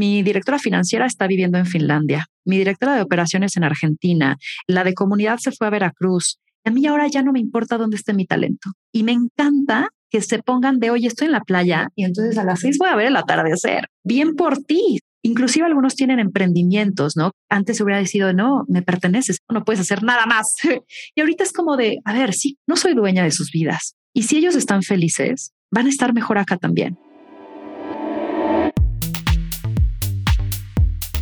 Mi directora financiera está viviendo en Finlandia, mi directora de operaciones en Argentina, la de comunidad se fue a Veracruz. A mí ahora ya no me importa dónde esté mi talento. Y me encanta que se pongan de, hoy estoy en la playa y entonces a las seis voy a ver el atardecer. Bien por ti. Inclusive algunos tienen emprendimientos, ¿no? Antes hubiera decidido, no, me perteneces, no puedes hacer nada más. y ahorita es como de, a ver, sí, no soy dueña de sus vidas. Y si ellos están felices, van a estar mejor acá también.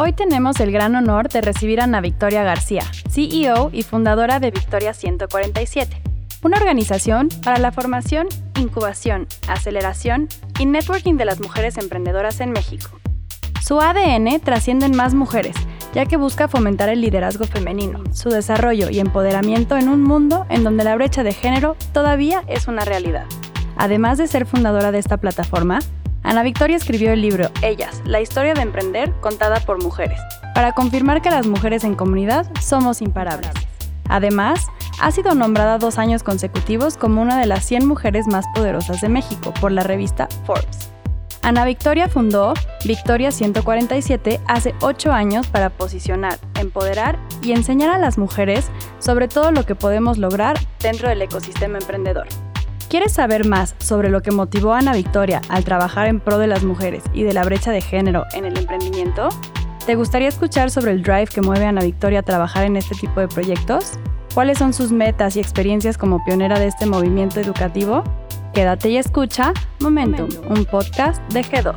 Hoy tenemos el gran honor de recibir a Ana Victoria García, CEO y fundadora de Victoria 147, una organización para la formación, incubación, aceleración y networking de las mujeres emprendedoras en México. Su ADN trasciende en más mujeres, ya que busca fomentar el liderazgo femenino, su desarrollo y empoderamiento en un mundo en donde la brecha de género todavía es una realidad. Además de ser fundadora de esta plataforma, Ana Victoria escribió el libro Ellas, la historia de emprender contada por mujeres, para confirmar que las mujeres en comunidad somos imparables. Además, ha sido nombrada dos años consecutivos como una de las 100 mujeres más poderosas de México por la revista Forbes. Ana Victoria fundó Victoria 147 hace 8 años para posicionar, empoderar y enseñar a las mujeres sobre todo lo que podemos lograr dentro del ecosistema emprendedor. ¿Quieres saber más sobre lo que motivó a Ana Victoria al trabajar en pro de las mujeres y de la brecha de género en el emprendimiento? ¿Te gustaría escuchar sobre el drive que mueve a Ana Victoria a trabajar en este tipo de proyectos? ¿Cuáles son sus metas y experiencias como pionera de este movimiento educativo? Quédate y escucha Momentum, un podcast de G2.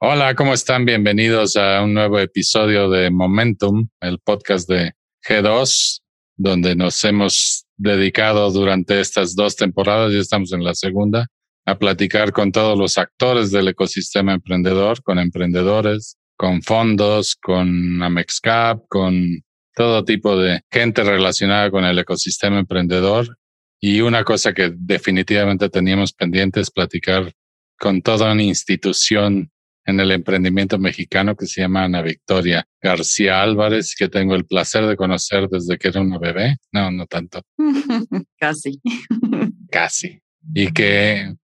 Hola, ¿cómo están? Bienvenidos a un nuevo episodio de Momentum, el podcast de G2 donde nos hemos dedicado durante estas dos temporadas, ya estamos en la segunda, a platicar con todos los actores del ecosistema emprendedor, con emprendedores, con fondos, con Amexcap, con todo tipo de gente relacionada con el ecosistema emprendedor. Y una cosa que definitivamente teníamos pendiente es platicar con toda una institución en el emprendimiento mexicano que se llama Ana Victoria García Álvarez, que tengo el placer de conocer desde que era una bebé. No, no tanto. Casi. Casi. Y que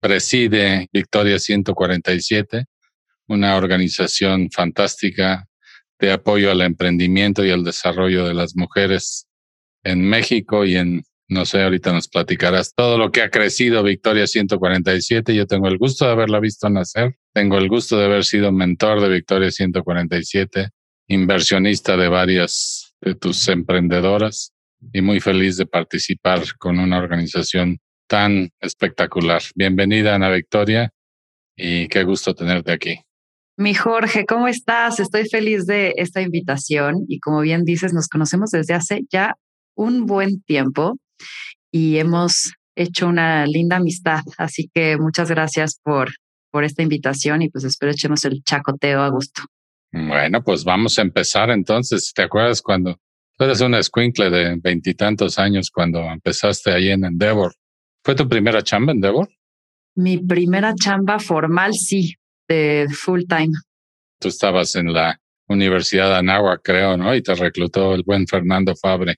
preside Victoria 147, una organización fantástica de apoyo al emprendimiento y al desarrollo de las mujeres en México y en no sé, ahorita nos platicarás todo lo que ha crecido Victoria 147. Yo tengo el gusto de haberla visto nacer. Tengo el gusto de haber sido mentor de Victoria 147, inversionista de varias de tus emprendedoras y muy feliz de participar con una organización tan espectacular. Bienvenida, Ana Victoria, y qué gusto tenerte aquí. Mi Jorge, ¿cómo estás? Estoy feliz de esta invitación y como bien dices, nos conocemos desde hace ya un buen tiempo y hemos hecho una linda amistad. Así que muchas gracias por, por esta invitación y pues espero echemos el chacoteo a gusto. Bueno, pues vamos a empezar entonces. ¿Te acuerdas cuando tú eres una escuincle de veintitantos años cuando empezaste ahí en Endeavor? ¿Fue tu primera chamba en Endeavor? Mi primera chamba formal, sí, de full time. Tú estabas en la Universidad de Anáhuac, creo, ¿no? Y te reclutó el buen Fernando Fabre.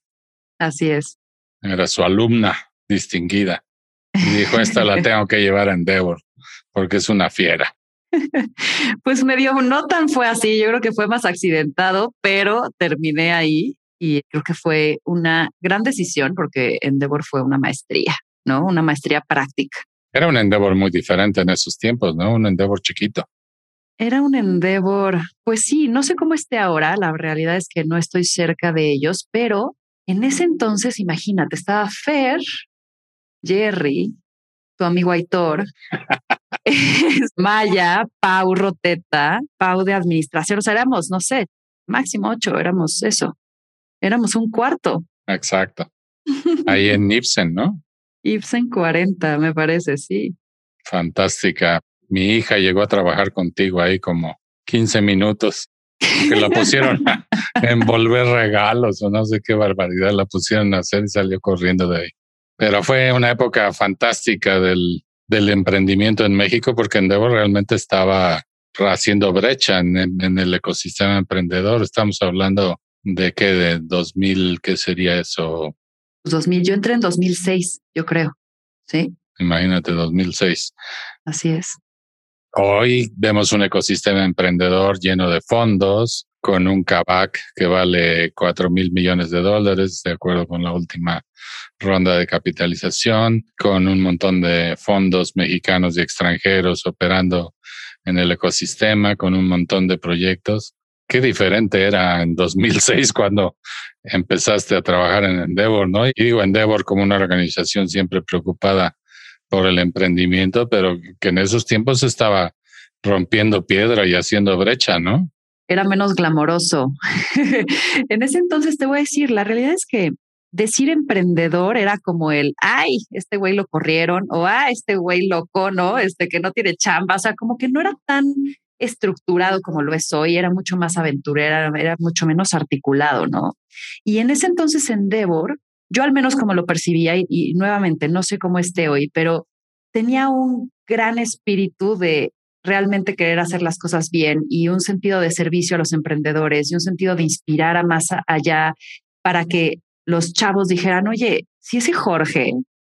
Así es. Era su alumna distinguida. Y dijo, esta la tengo que llevar a Endeavor porque es una fiera. Pues medio no tan fue así, yo creo que fue más accidentado, pero terminé ahí y creo que fue una gran decisión porque Endeavor fue una maestría, ¿no? Una maestría práctica. Era un Endeavor muy diferente en esos tiempos, ¿no? Un Endeavor chiquito. Era un Endeavor, pues sí, no sé cómo esté ahora, la realidad es que no estoy cerca de ellos, pero en ese entonces, imagínate, estaba Fer, Jerry, tu amigo Aitor, Maya, Pau Roteta, Pau de administración. O sea, éramos, no sé, máximo ocho, éramos eso. Éramos un cuarto. Exacto. Ahí en Ibsen, ¿no? Ibsen 40, me parece, sí. Fantástica. Mi hija llegó a trabajar contigo ahí como 15 minutos, que la pusieron a envolver regalos o no sé qué barbaridad la pusieron a hacer y salió corriendo de ahí. Pero fue una época fantástica del, del emprendimiento en México porque Endeavor realmente estaba haciendo brecha en, en, el ecosistema emprendedor. Estamos hablando de qué, de 2000, ¿qué sería eso? 2000, yo entré en 2006, yo creo, ¿sí? Imagínate, 2006. Así es. Hoy vemos un ecosistema emprendedor lleno de fondos, con un CABAC que vale 4 mil millones de dólares, de acuerdo con la última ronda de capitalización, con un montón de fondos mexicanos y extranjeros operando en el ecosistema, con un montón de proyectos. Qué diferente era en 2006 cuando empezaste a trabajar en Endeavor, ¿no? Y digo Endeavor como una organización siempre preocupada por el emprendimiento, pero que en esos tiempos estaba rompiendo piedra y haciendo brecha, ¿no? Era menos glamoroso. en ese entonces te voy a decir, la realidad es que decir emprendedor era como el, ay, este güey lo corrieron, o ah, este güey loco, ¿no? Este que no tiene chamba, o sea, como que no era tan estructurado como lo es hoy, era mucho más aventurera, era mucho menos articulado, ¿no? Y en ese entonces Endeavor yo al menos como lo percibía y, nuevamente no sé cómo esté hoy, pero tenía un gran espíritu de realmente querer hacer las cosas bien y un sentido de servicio a los emprendedores y un sentido de inspirar a más allá para que los chavos dijeran, oye, si ese Jorge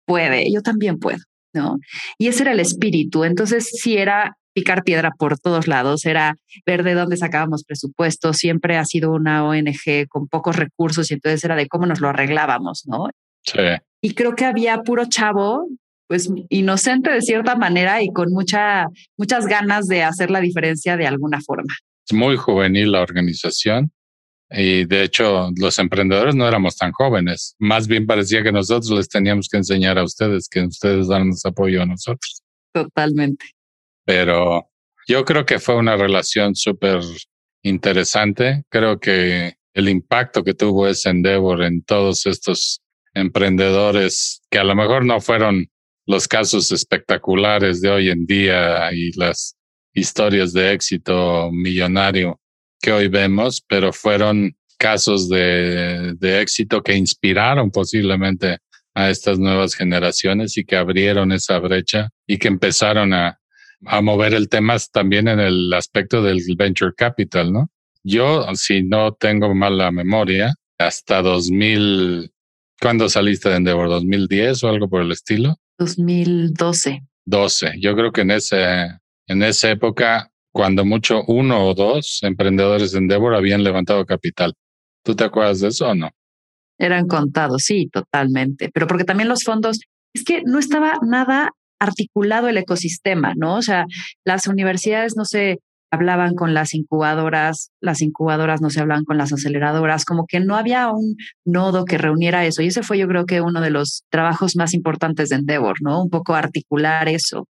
puede, yo también puedo, ¿no? Y ese era el espíritu. Entonces, sí era picar piedra por todos lados, era ver de dónde sacábamos presupuesto, siempre ha sido una ONG con pocos recursos y entonces era de cómo nos lo arreglábamos, ¿no? Sí. Y creo que había puro chavo, pues inocente de cierta manera y con mucha, muchas ganas de hacer la diferencia de alguna forma. Es muy juvenil la organización. Y de hecho, los emprendedores no éramos tan jóvenes. Más bien parecía que nosotros les teníamos que enseñar a ustedes, que ustedes dan apoyo a nosotros. Totalmente pero yo creo que fue una relación súper interesante. Creo que el impacto que tuvo ese Endeavor en todos estos emprendedores que a lo mejor no fueron los casos espectaculares de hoy en día y las historias de éxito millonario que hoy vemos, pero fueron casos de, de éxito que inspiraron posiblemente a estas nuevas generaciones y que abrieron esa brecha y que empezaron a, a mover el tema también en el aspecto del venture capital, ¿no? Yo, si no tengo mala memoria, hasta 2000, ¿cuándo saliste de Endeavor? ¿2010 o algo por el estilo? 2012. 12. Yo creo que en, ese, en esa época, cuando mucho uno o dos emprendedores de Endeavor habían levantado capital. ¿Tú te acuerdas de eso o no? Eran contados, sí, totalmente. Pero porque también los fondos, es que no estaba nada articulado el ecosistema, ¿no? O sea, las universidades no se hablaban con las incubadoras, las incubadoras no se hablaban con las aceleradoras, como que no había un nodo que reuniera eso. Y ese fue yo creo que uno de los trabajos más importantes de Endeavor, ¿no? Un poco articular eso.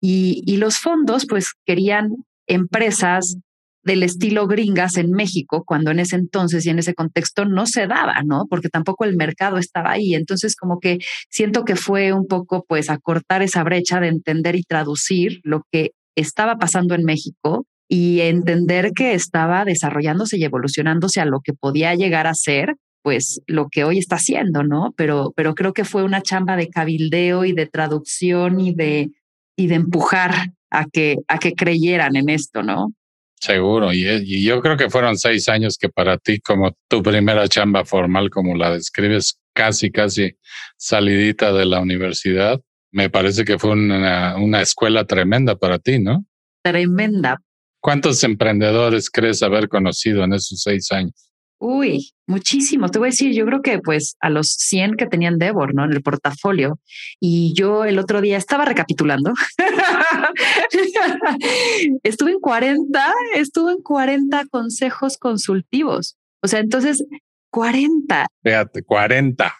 Y, y los fondos, pues querían empresas del estilo gringas en México, cuando en ese entonces y en ese contexto no se daba, ¿no? Porque tampoco el mercado estaba ahí. Entonces, como que siento que fue un poco, pues, acortar esa brecha de entender y traducir lo que estaba pasando en México y entender que estaba desarrollándose y evolucionándose a lo que podía llegar a ser pues lo que hoy está haciendo, ¿no? Pero, pero creo que fue una chamba de cabildeo y de traducción y de, y de empujar a que, a que creyeran en esto, ¿no? Seguro, y, yo creo que fueron seis años que para ti, como tu primera chamba formal, como la describes, casi, casi salidita de la universidad, me parece que fue una, una escuela tremenda para ti, ¿no? Tremenda. ¿Cuántos emprendedores crees haber conocido en esos seis años? Uy, muchísimo. Te voy a decir, yo creo que pues a los 100 que tenían Devor, ¿no? En el portafolio. Y yo el otro día estaba recapitulando. estuve en 40, estuve en 40 consejos consultivos. O sea, entonces, 40. Fíjate, 40.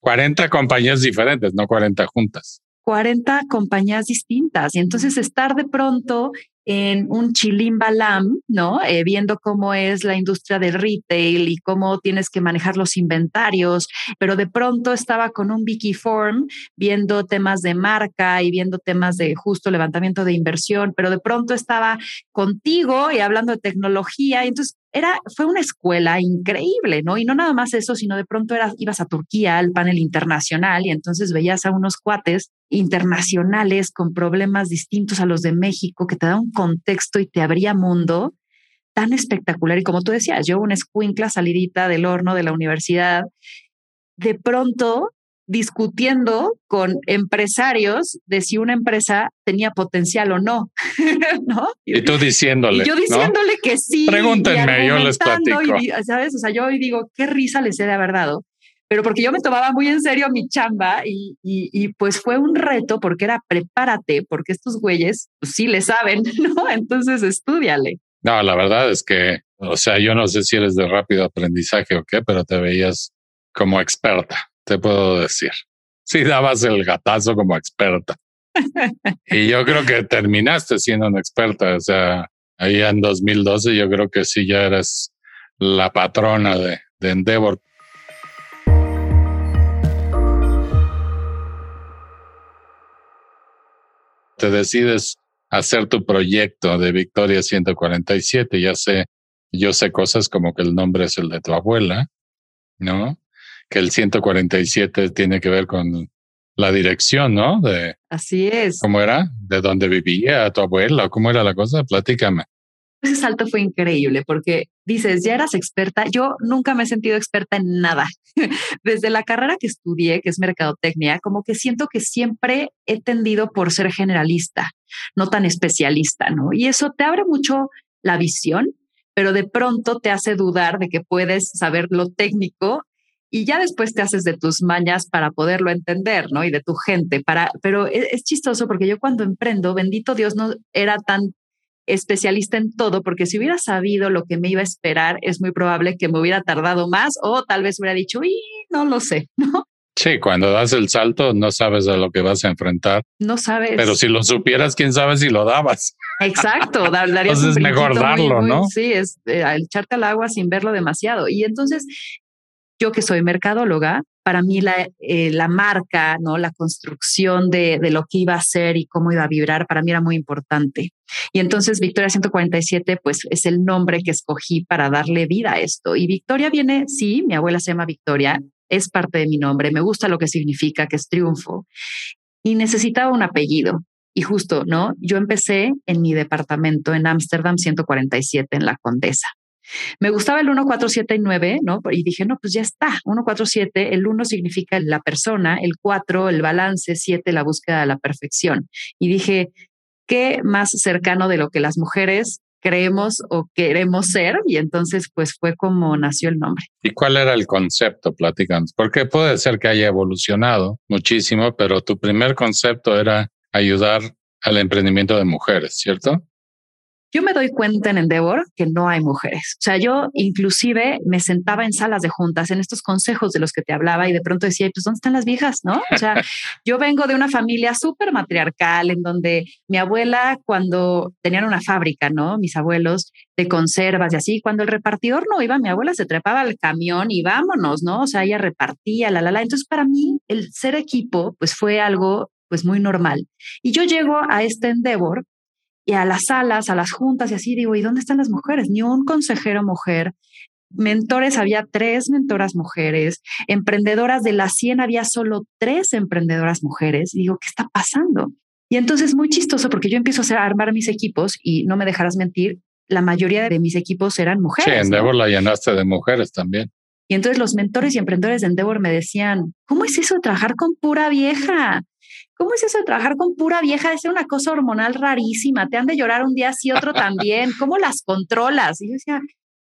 40 compañías diferentes, no 40 juntas. 40 compañías distintas. Y entonces estar de pronto en un chilimbalam, ¿no? Eh, viendo cómo es la industria del retail y cómo tienes que manejar los inventarios, pero de pronto estaba con un Vicky Form viendo temas de marca y viendo temas de justo levantamiento de inversión, pero de pronto estaba contigo y hablando de tecnología. Entonces era, fue una escuela increíble, ¿no? Y no nada más eso, sino de pronto ibas a Turquía al panel internacional y entonces veías a unos cuates internacionales con problemas distintos a los de México que te da un contexto y te abría mundo tan espectacular. Y como tú decías, yo una escuincla salidita del horno de la universidad, de pronto discutiendo con empresarios de si una empresa tenía potencial o no, ¿no? Y tú diciéndole. yo diciéndole que sí. Pregúntenme, yo les platico. ¿Sabes? O sea, yo hoy digo, qué risa les he de haber dado. Pero porque yo me tomaba muy en serio mi chamba y, y, pues fue un reto porque era prepárate, porque estos güeyes pues, sí le saben, ¿no? Entonces estudiale. No, la verdad es que, o sea, yo no sé si eres de rápido aprendizaje o qué, pero te veías como experta te puedo decir. Sí, dabas el gatazo como experta. y yo creo que terminaste siendo una experta. O sea, ahí en 2012 yo creo que sí ya eres la patrona de, de Endeavor. Te decides hacer tu proyecto de Victoria 147. Ya sé, yo sé cosas como que el nombre es el de tu abuela, ¿no? Que el 147 tiene que ver con la dirección, ¿no? De, Así es. ¿Cómo era? ¿De dónde vivía tu abuela? ¿Cómo era la cosa? Platícame. Ese salto fue increíble porque dices, ya eras experta. Yo nunca me he sentido experta en nada. Desde la carrera que estudié, que es mercadotecnia, como que siento que siempre he tendido por ser generalista, no tan especialista, ¿no? Y eso te abre mucho la visión, pero de pronto te hace dudar de que puedes saber lo técnico y ya después te haces de tus mañas para poderlo entender, ¿no? Y de tu gente, para, pero es, es, chistoso porque yo cuando emprendo, bendito Dios, no era tan especialista en todo, porque si hubiera sabido lo que me iba a esperar, es muy probable que me hubiera tardado más o tal vez hubiera dicho, y no lo sé, ¿no? Sí, cuando das el salto no sabes a lo que vas a enfrentar. No sabes. Pero si lo supieras, quién sabe si lo dabas. Exacto, darías entonces es mejor darlo, muy, muy, ¿no? Sí, es eh, echarte al agua sin verlo demasiado. Y entonces yo que soy mercadóloga, para mí la, eh, la marca, ¿no? la construcción de, de, lo que iba a ser y cómo iba a vibrar, para mí era muy importante. Y entonces Victoria 147, pues es el nombre que escogí para darle vida a esto. Y Victoria viene, sí, mi abuela se llama Victoria, es parte de mi nombre, me gusta lo que significa, que es triunfo. Y necesitaba un apellido. Y justo, ¿no? Yo empecé en mi departamento en Ámsterdam 147, en la Condesa. Me gustaba el 1, 4, 7 y 9, ¿no? Y dije, no, pues ya está. 1, 4, 7, el 1 significa la persona, el 4, el balance, 7, la búsqueda de la perfección. Y dije, ¿qué más cercano de lo que las mujeres creemos o queremos ser? Y entonces, pues fue como nació el nombre. ¿Y cuál era el concepto? Platicando. Porque puede ser que haya evolucionado muchísimo, pero tu primer concepto era ayudar al emprendimiento de mujeres, ¿cierto? Yo me doy cuenta en Endeavor que no hay mujeres. O sea, yo inclusive me sentaba en salas de juntas, en estos consejos de los que te hablaba y de pronto decía, pues, ¿dónde están las viejas? ¿No? O sea, yo vengo de una familia súper matriarcal en donde mi abuela, cuando tenían una fábrica, ¿no? Mis abuelos de conservas y así, cuando el repartidor no iba, mi abuela se trepaba al camión y vámonos, ¿no? O sea, ella repartía, la, la, la. Entonces, para mí, el ser equipo, pues fue algo pues muy normal. Y yo llego a este Endeavor y a las salas, a las juntas y así digo, ¿y dónde están las mujeres? Ni un consejero mujer. Mentores, había tres mentoras mujeres. Emprendedoras de las 100 había solo tres emprendedoras mujeres. Y digo, ¿qué está pasando? Y entonces muy chistoso porque yo empiezo a, hacer, a armar mis equipos y no me dejarás mentir, la mayoría de mis equipos eran mujeres. Sí, Endeavor ¿no? la llenaste de mujeres también. Y entonces los mentores y emprendedores de Endeavor me decían, ¿cómo es eso de trabajar con pura vieja? ¿Cómo es eso de trabajar con pura vieja? Es una cosa hormonal rarísima. Te han de llorar un día sí, otro también. ¿Cómo las controlas? Y yo decía,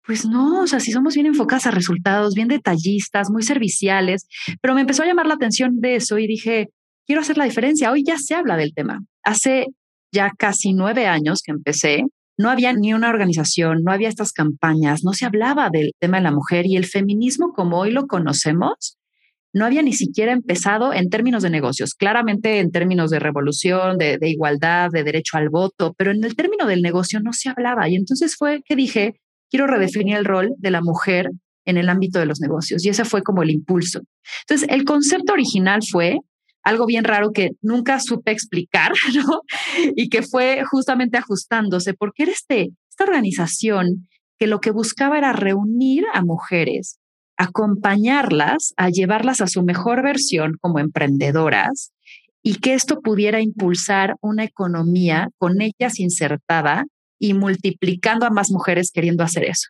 pues no, o sea, si somos bien enfocadas a resultados, bien detallistas, muy serviciales, pero me empezó a llamar la atención de eso y dije, quiero hacer la diferencia. Hoy ya se habla del tema. Hace ya casi nueve años que empecé, no había ni una organización, no había estas campañas, no se hablaba del tema de la mujer y el feminismo como hoy lo conocemos no había ni siquiera empezado en términos de negocios, claramente en términos de revolución, de, igualdad, de derecho al voto, pero en el término del negocio no se hablaba. Y entonces fue que dije, quiero redefinir el rol de la mujer en el ámbito de los negocios. Y ese fue como el impulso. Entonces, el concepto original fue algo bien raro que nunca supe explicar, ¿no? Y que fue justamente ajustándose, porque era este, esta organización que lo que buscaba era reunir a mujeres, acompañarlas, a llevarlas a su mejor versión como emprendedoras y que esto pudiera impulsar una economía con ellas insertada y multiplicando a más mujeres queriendo hacer eso.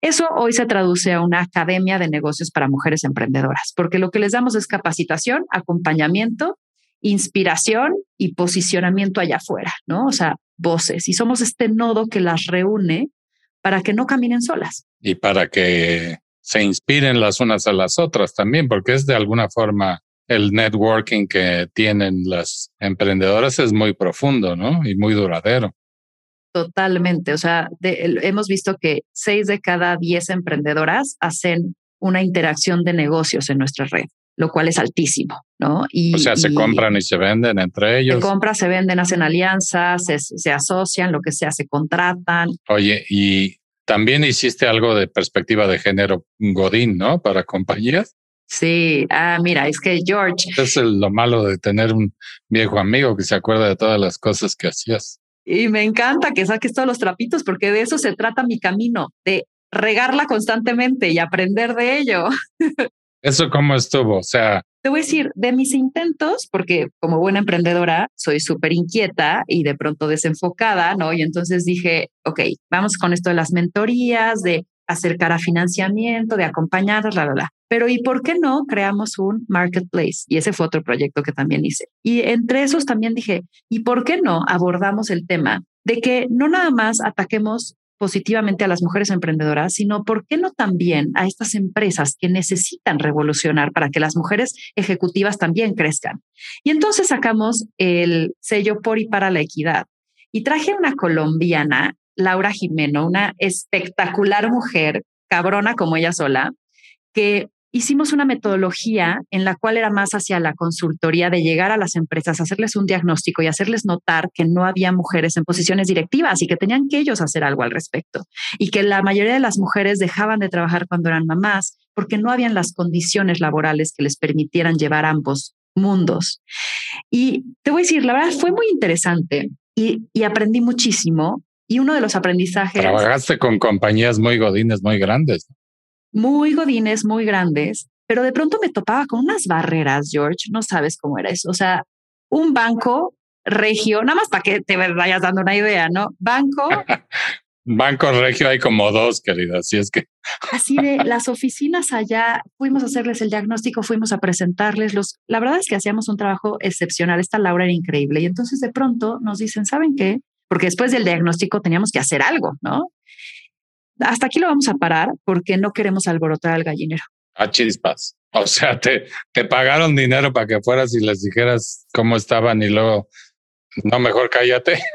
Eso hoy se traduce a una academia de negocios para mujeres emprendedoras, porque lo que les damos es capacitación, acompañamiento, inspiración y posicionamiento allá afuera, ¿no? O sea, voces. Y somos este nodo que las reúne para que no caminen solas. Y para que se inspiren las unas a las otras también, porque es de alguna forma el networking que tienen las emprendedoras es muy profundo, ¿no? Y muy duradero. Totalmente. O sea, hemos visto que seis de cada diez emprendedoras hacen una interacción de negocios en nuestra red, lo cual es altísimo, ¿no? Y, o sea, se compran y se venden entre ellos. Se compran, se venden, hacen alianzas, se, se asocian, lo que sea, se contratan. Oye, y también hiciste algo de perspectiva de género Godín, ¿no? Para compañías. Sí, ah, mira, es que George. Es lo malo de tener un viejo amigo que se acuerda de todas las cosas que hacías. Y me encanta que saques todos los trapitos porque de eso se trata mi camino, de regarla constantemente y aprender de ello. ¿Eso cómo estuvo? O sea... Te voy a decir, de mis intentos, porque como buena emprendedora soy súper inquieta y de pronto desenfocada, ¿no? Y entonces dije, ok, vamos con esto de las mentorías, de acercar a financiamiento, de acompañar, la, la, la. Pero ¿y por qué no creamos un marketplace? Y ese fue otro proyecto que también hice. Y entre esos también dije, ¿y por qué no abordamos el tema de que no nada más ataquemos positivamente a las mujeres emprendedoras, sino por qué no también a estas empresas que necesitan revolucionar para que las mujeres ejecutivas también crezcan. Y entonces sacamos el sello por y para la equidad. Y traje una colombiana, Laura Jimeno, una espectacular mujer, cabrona como ella sola, que hicimos una metodología en la cual era más hacia la consultoría de llegar a las empresas, hacerles un diagnóstico y hacerles notar que no había mujeres en posiciones directivas y que tenían que ellos hacer algo al respecto. Y que la mayoría de las mujeres dejaban de trabajar cuando eran mamás porque no habían las condiciones laborales que les permitieran llevar ambos mundos. Y te voy a decir, la verdad fue muy interesante y, y aprendí muchísimo. Y uno de los aprendizajes... Trabajaste con compañías muy godines, muy grandes muy godines, muy grandes, pero de pronto me topaba con unas barreras, George, no sabes cómo era eso. O sea, un banco regio, nada más para que te vayas dando una idea, ¿no? Banco. banco regio hay como dos, querida, así es que. así de las oficinas allá, fuimos a hacerles el diagnóstico, fuimos a presentarles los. La verdad es que hacíamos un trabajo excepcional. Esta Laura era increíble. Y entonces de pronto nos dicen, ¿saben qué? Porque después del diagnóstico teníamos que hacer algo, ¿no? Hasta aquí lo vamos a parar porque no queremos alborotar al gallinero. A chispas. O sea, te, te pagaron dinero para que fueras y les dijeras cómo estaban y luego, no, mejor cállate.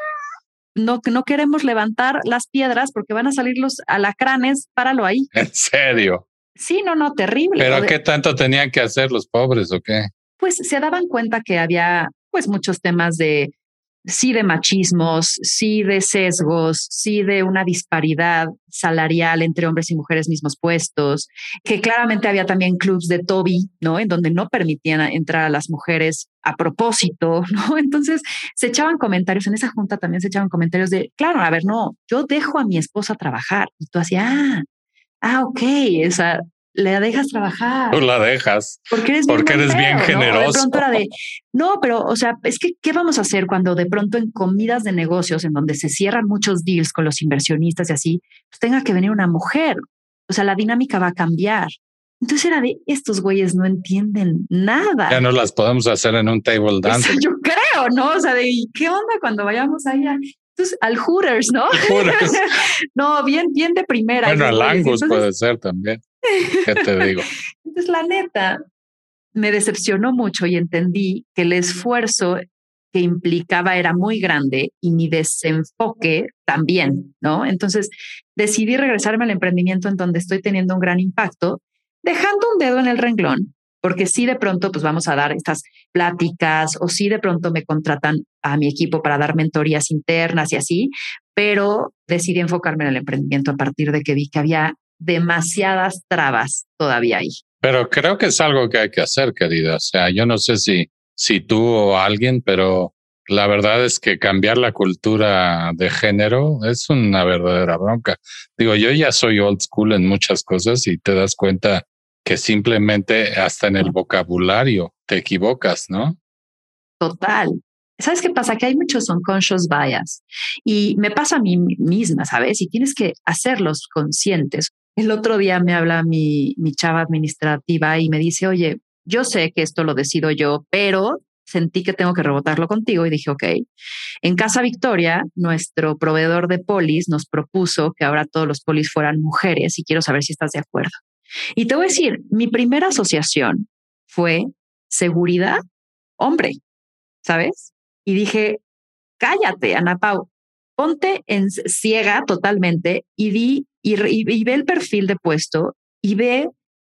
No, no queremos levantar las piedras porque van a salir los alacranes, páralo ahí. ¿En serio? Sí, no, no, terrible. ¿Pero qué tanto tenían que hacer los pobres o qué? Pues se daban cuenta que había pues muchos temas de sí de machismos, sí de sesgos, sí de una disparidad salarial entre hombres y mujeres mismos puestos, que claramente había también clubs de Toby, ¿no? En donde no permitían entrar a las mujeres a propósito, ¿no? Entonces se echaban comentarios, en esa junta también se echaban comentarios de, claro, a ver, no, yo dejo a mi esposa trabajar y tú hacías, ah, ah, ok, esa, la dejas trabajar. Tú la dejas. Porque eres porque bien, eres bien generoso. De pronto era de, no, pero, o sea, es que, ¿qué vamos a hacer cuando de pronto en comidas de negocios, en donde se cierran muchos deals con los inversionistas y así, pues tenga que venir una mujer? O sea, la dinámica va a cambiar. Entonces era de, estos güeyes no entienden nada. Ya no las podemos hacer en un table dance. yo creo, ¿no? O sea, de, ¿qué onda cuando vayamos allá? Entonces, al Hooters, ¿no? Hooters. no, bien, bien de primera. Bueno, al Angus puede ser también. ¿Qué te digo? Entonces, la neta, me decepcionó mucho y entendí que el esfuerzo que implicaba era muy grande y mi desenfoque también, ¿no? Entonces, decidí regresarme al emprendimiento en donde estoy teniendo un gran impacto, dejando un dedo en el renglón, porque si de pronto pues vamos a dar estas pláticas o si de pronto me contratan a mi equipo para dar mentorías internas y así, pero decidí enfocarme en el emprendimiento a partir de que vi que había demasiadas trabas todavía ahí. Pero creo que es algo que hay que hacer, querida. O sea, yo no sé si, si tú o alguien, pero la verdad es que cambiar la cultura de género es una verdadera bronca. Digo, yo ya soy old school en muchas cosas y te das cuenta que simplemente hasta en el vocabulario te equivocas, ¿no? Total. ¿Sabes qué pasa? Que hay muchos unconscious bias y me pasa a mí misma, ¿sabes? Y tienes que hacerlos conscientes. El otro día me habla mi, mi chava administrativa y me dice, oye, yo sé que esto lo decido yo, pero sentí que tengo que rebotarlo contigo y dije, ok, en Casa Victoria, nuestro proveedor de polis nos propuso que ahora todos los polis fueran mujeres y quiero saber si estás de acuerdo. Y te voy a decir, mi primera asociación fue seguridad hombre, ¿sabes? Y dije, cállate, Ana Pau, ponte en ciega totalmente y, vi, y ve el perfil de puesto y ve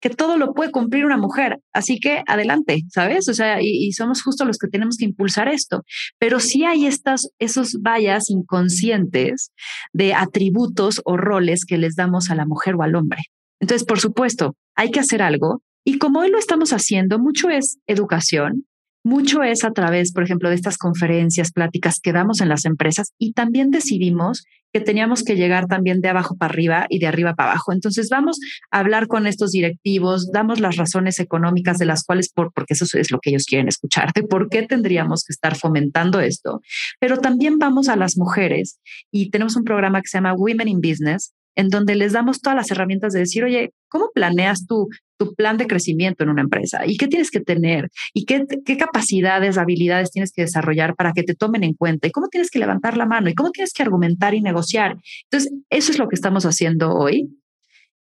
que todo lo puede cumplir una mujer. Así que adelante, ¿sabes? O sea, y, somos justo los que tenemos que impulsar esto. Pero sí hay estas, esos vallas inconscientes de atributos o roles que les damos a la mujer o al hombre. Entonces, por supuesto, hay que hacer algo. Y como hoy lo estamos haciendo, mucho es educación, mucho es a través, por ejemplo, de estas conferencias, pláticas que damos en las empresas y también decidimos que teníamos que llegar también de abajo para arriba y de arriba para abajo. Entonces vamos a hablar con estos directivos, damos las razones económicas de las cuales, por, porque eso es lo que ellos quieren escuchar, de por qué tendríamos que estar fomentando esto. Pero también vamos a las mujeres y tenemos un programa que se llama Women in Business, en donde les damos todas las herramientas de decir, oye, ¿cómo planeas tú tu plan de crecimiento en una empresa? ¿Y qué tienes que tener? ¿Y qué, qué capacidades, habilidades tienes que desarrollar para que te tomen en cuenta? ¿Y cómo tienes que levantar la mano? ¿Y cómo tienes que argumentar y negociar? Entonces, eso es lo que estamos haciendo hoy.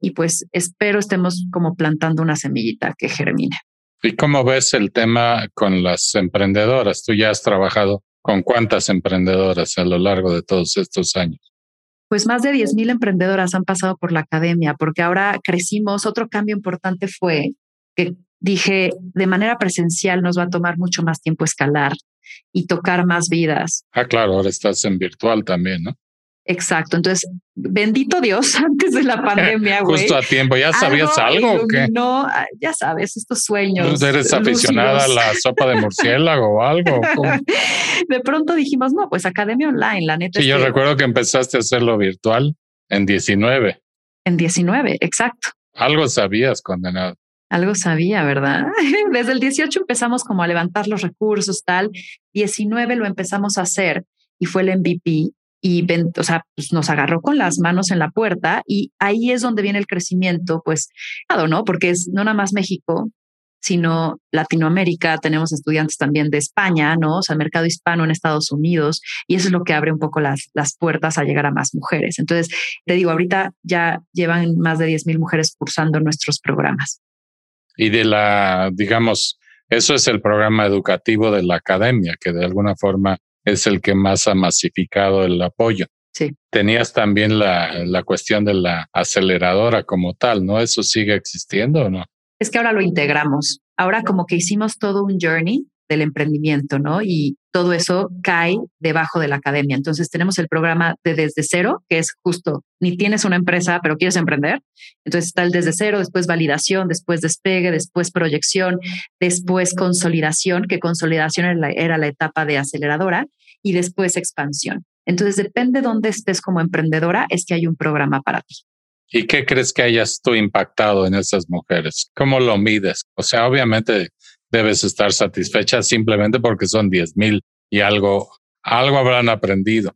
Y pues espero estemos como plantando una semillita que germine. ¿Y cómo ves el tema con las emprendedoras? Tú ya has trabajado con cuántas emprendedoras a lo largo de todos estos años pues más de 10.000 emprendedoras han pasado por la academia, porque ahora crecimos. Otro cambio importante fue que dije, de manera presencial nos va a tomar mucho más tiempo escalar y tocar más vidas. Ah, claro, ahora estás en virtual también, ¿no? Exacto. Entonces, bendito Dios, antes de la pandemia, güey. Justo a tiempo. ¿Ya sabías algo, o qué? No, ah, ya sabes, estos sueños. ¿Eres aficionada a la sopa de murciélago o algo? de pronto dijimos, no, pues academia online, la neta. Sí, yo recuerdo que empezaste a hacerlo virtual en 19. En 19, exacto. Algo sabías, condenado. Algo sabía, ¿verdad? Desde el 18 empezamos como a levantar los recursos, tal. 19 lo empezamos a hacer y fue el MVP y pues nos agarró con las manos en la puerta y ahí es donde viene el crecimiento, pues, ¿no? Porque es no nada más México, sino Latinoamérica, tenemos estudiantes también de España, ¿no? O sea, mercado hispano en Estados Unidos, y eso es lo que abre un poco las, las puertas a llegar a más mujeres. Entonces, te digo, ahorita ya llevan más de 10 mil mujeres cursando nuestros programas. Y de la, digamos, eso es el programa educativo de la academia, que de alguna forma es el que más ha masificado el apoyo. Sí. Tenías también la, la cuestión de la aceleradora como tal, ¿no? ¿Eso sigue existiendo o no? Es que ahora lo integramos. Ahora como que hicimos todo un journey del emprendimiento, ¿no? Y todo eso cae debajo de la academia. Entonces tenemos el programa de desde cero, que es justo, ni tienes una empresa, pero quieres emprender. Entonces está el desde cero, después validación, después despegue, después proyección, después consolidación, que consolidación era la, etapa de aceleradora, y después expansión. Entonces depende dónde estés como emprendedora, es que hay un programa para ti. ¿Y qué crees que hayas tú impactado en esas mujeres? ¿Cómo lo mides? O sea, obviamente debes estar satisfecha simplemente porque son 10 mil y algo, algo habrán aprendido.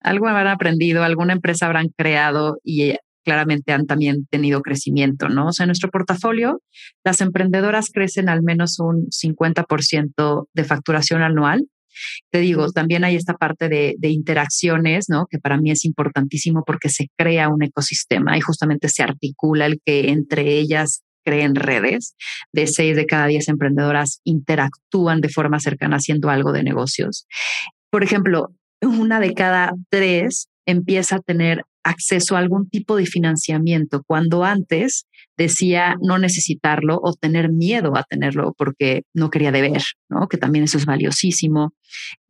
Algo habrán aprendido, alguna empresa habrán creado y eh, claramente han también tenido crecimiento, ¿no? O sea, en nuestro portafolio, las emprendedoras crecen al menos un 50% de facturación anual. Te digo, también hay esta parte de, de, interacciones, ¿no? Que para mí es importantísimo porque se crea un ecosistema y justamente se articula el que entre ellas creen redes, de seis de cada diez emprendedoras interactúan de forma cercana haciendo algo de negocios. Por ejemplo, una de cada tres empieza a tener acceso a algún tipo de financiamiento, cuando antes decía no necesitarlo o tener miedo a tenerlo porque no quería deber, ¿no? Que también eso es valiosísimo.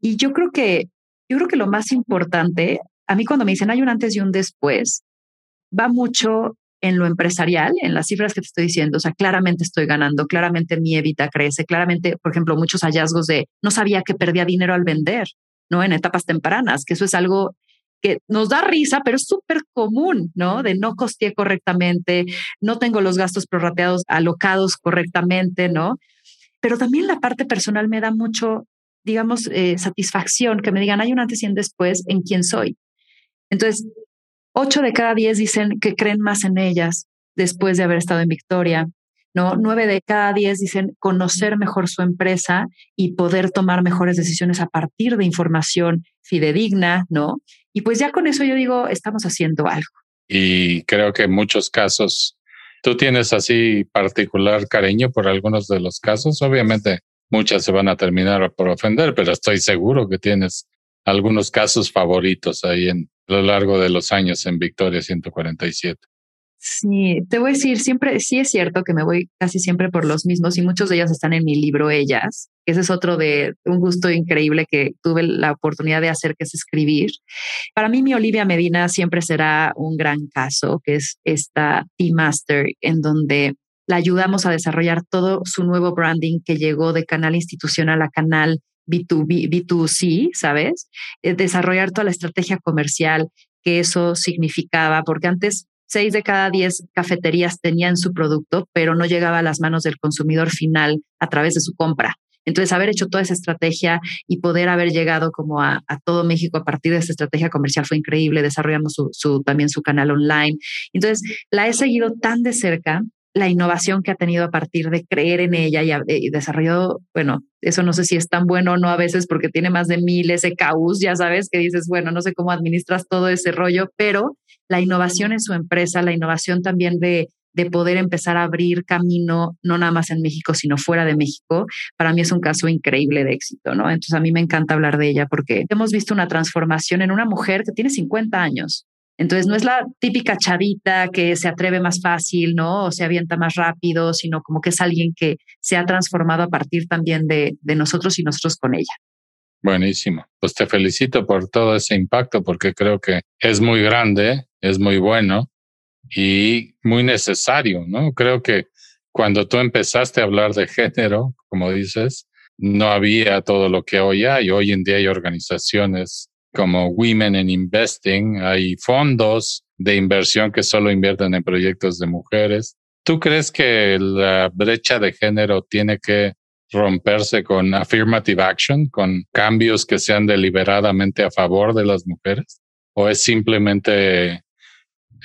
Y yo creo que, yo creo que lo más importante, a mí cuando me dicen hay un antes y un después, va mucho en lo empresarial, en las cifras que te estoy diciendo, o sea, claramente estoy ganando, claramente mi evita crece, claramente, por ejemplo, muchos hallazgos de no sabía que perdía dinero al vender, ¿no? En etapas tempranas, que eso es algo que nos da risa, pero es súper común, ¿no? De no costeé correctamente, no tengo los gastos prorrateados alocados correctamente, ¿no? Pero también la parte personal me da mucho, digamos, eh, satisfacción que me digan, hay un antes y un después en quién soy. Entonces, ocho de cada diez dicen que creen más en ellas después de haber estado en Victoria. ¿no? Nueve de cada diez dicen conocer mejor su empresa y poder tomar mejores decisiones a partir de información fidedigna, ¿no? Y pues ya con eso yo digo, estamos haciendo algo. Y creo que en muchos casos, tú tienes así particular cariño por algunos de los casos. Obviamente, muchas se van a terminar por ofender, pero estoy seguro que tienes algunos casos favoritos ahí en a lo largo de los años en Victoria 147. Sí, te voy a decir, siempre, sí es cierto que me voy casi siempre por los mismos y muchos de ellos están en mi libro Ellas, que ese es otro de un gusto increíble que tuve la oportunidad de hacer, que es escribir. Para mí, mi Olivia Medina siempre será un gran caso, que es esta Team Master, en donde la ayudamos a desarrollar todo su nuevo branding que llegó de canal institucional a canal B2B, B2C, ¿sabes? Eh, desarrollar toda la estrategia comercial que eso significaba, porque antes seis de cada diez cafeterías tenían su producto, pero no llegaba a las manos del consumidor final a través de su compra. Entonces, haber hecho toda esa estrategia y poder haber llegado como a, todo México a partir de esa estrategia comercial fue increíble. Desarrollamos su, también su canal online. Entonces, la he seguido tan de cerca la innovación que ha tenido a partir de creer en ella y, y, desarrollado, bueno, eso no sé si es tan bueno o no a veces porque tiene más de miles de SKUs, ya sabes, que dices, bueno, no sé cómo administras todo ese rollo, pero la innovación en su empresa, la innovación también de, de poder empezar a abrir camino, no nada más en México, sino fuera de México, para mí es un caso increíble de éxito, ¿no? Entonces a mí me encanta hablar de ella porque hemos visto una transformación en una mujer que tiene 50 años entonces no es la típica chavita que se atreve más fácil, ¿no? O se avienta más rápido, sino como que es alguien que se ha transformado a partir también de, nosotros y nosotros con ella. Buenísimo. Pues te felicito por todo ese impacto porque creo que es muy grande, es muy bueno y muy necesario, ¿no? Creo que cuando tú empezaste a hablar de género, como dices, no había todo lo que hoy hay. Hoy en día hay organizaciones como Women in Investing, hay fondos de inversión que solo invierten en proyectos de mujeres. ¿Tú crees que la brecha de género tiene que romperse con affirmative action, con cambios que sean deliberadamente a favor de las mujeres? ¿O es simplemente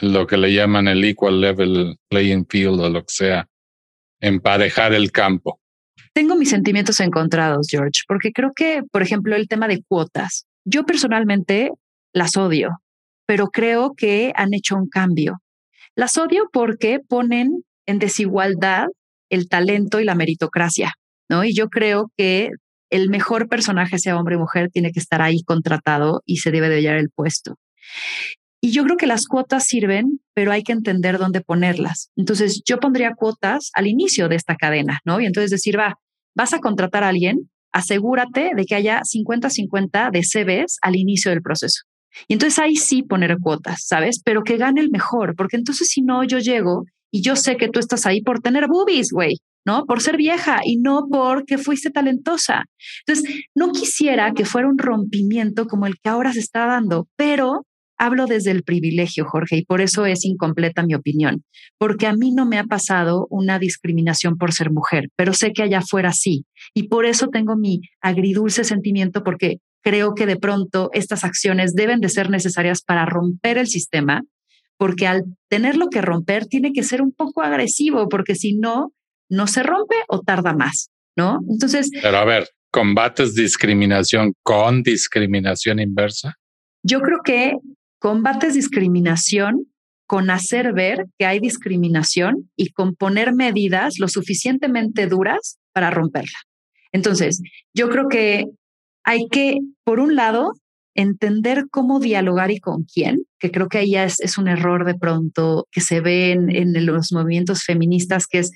lo que le llaman el equal level playing field o lo que sea, emparejar el campo? Tengo mis sentimientos encontrados, George, porque creo que, por ejemplo, el tema de cuotas, yo personalmente las odio, pero creo que han hecho un cambio. Las odio porque ponen en desigualdad el talento y la meritocracia, ¿no? Y yo creo que el mejor personaje, sea hombre o mujer, tiene que estar ahí contratado y se debe de hallar el puesto. Y yo creo que las cuotas sirven, pero hay que entender dónde ponerlas. Entonces, yo pondría cuotas al inicio de esta cadena, ¿no? Y entonces decir, va, vas a contratar a alguien, asegúrate de que haya 50-50 de CVs al inicio del proceso. Y entonces ahí sí poner cuotas, ¿sabes? Pero que gane el mejor, porque entonces si no, yo llego y yo sé que tú estás ahí por tener boobies, güey, ¿no? Por ser vieja y no porque fuiste talentosa. Entonces, no quisiera que fuera un rompimiento como el que ahora se está dando, pero Hablo desde el privilegio, Jorge, y por eso es incompleta mi opinión, porque a mí no me ha pasado una discriminación por ser mujer, pero sé que allá afuera sí, y por eso tengo mi agridulce sentimiento porque creo que de pronto estas acciones deben de ser necesarias para romper el sistema, porque al tenerlo que romper tiene que ser un poco agresivo, porque si no, no se rompe o tarda más, ¿no? Entonces... Pero a ver, ¿combates discriminación con discriminación inversa? Yo creo que Combates discriminación con hacer ver que hay discriminación y con poner medidas lo suficientemente duras para romperla. Entonces, yo creo que hay que, por un lado, entender cómo dialogar y con quién, que creo que ahí es, es un error de pronto que se ve en, en los movimientos feministas, que es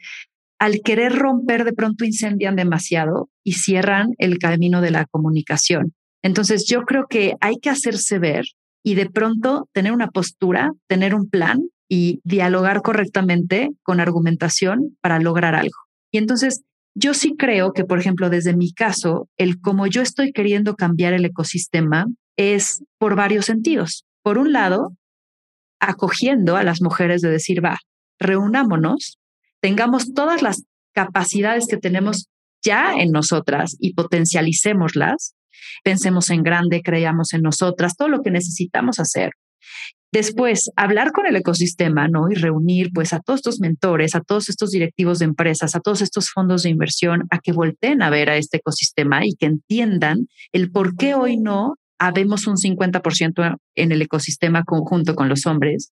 al querer romper de pronto incendian demasiado y cierran el camino de la comunicación. Entonces yo creo que hay que hacerse ver y de pronto tener una postura, tener un plan y dialogar correctamente con argumentación para lograr algo. Y entonces yo sí creo que, por ejemplo, desde mi caso, el cómo yo estoy queriendo cambiar el ecosistema es por varios sentidos. Por un lado, acogiendo a las mujeres de decir, va, reunámonos, tengamos todas las capacidades que tenemos ya en nosotras y potencialicémoslas, pensemos en grande, creamos en nosotras, todo lo que necesitamos hacer. Después, hablar con el ecosistema, ¿no? Y reunir pues a todos estos mentores, a todos estos directivos de empresas, a todos estos fondos de inversión, a que volteen a ver a este ecosistema y que entiendan el por qué hoy no habemos un 50% en el ecosistema conjunto con los hombres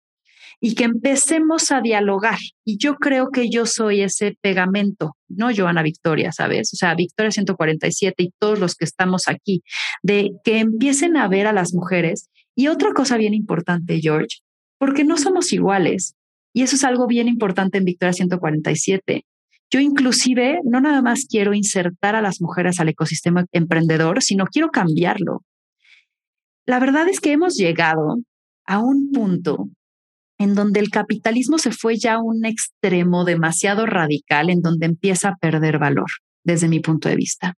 y que empecemos a dialogar. Y yo creo que yo soy ese pegamento, no Joana Victoria, ¿sabes? O sea, Victoria 147 y todos los que estamos aquí, de que empiecen a ver a las mujeres. Y otra cosa bien importante, George, porque no somos iguales. Y eso es algo bien importante en Victoria 147. Yo inclusive no nada más quiero insertar a las mujeres al ecosistema emprendedor, sino quiero cambiarlo. La verdad es que hemos llegado a un punto en donde el capitalismo se fue ya a un extremo demasiado radical, en donde empieza a perder valor, desde mi punto de vista.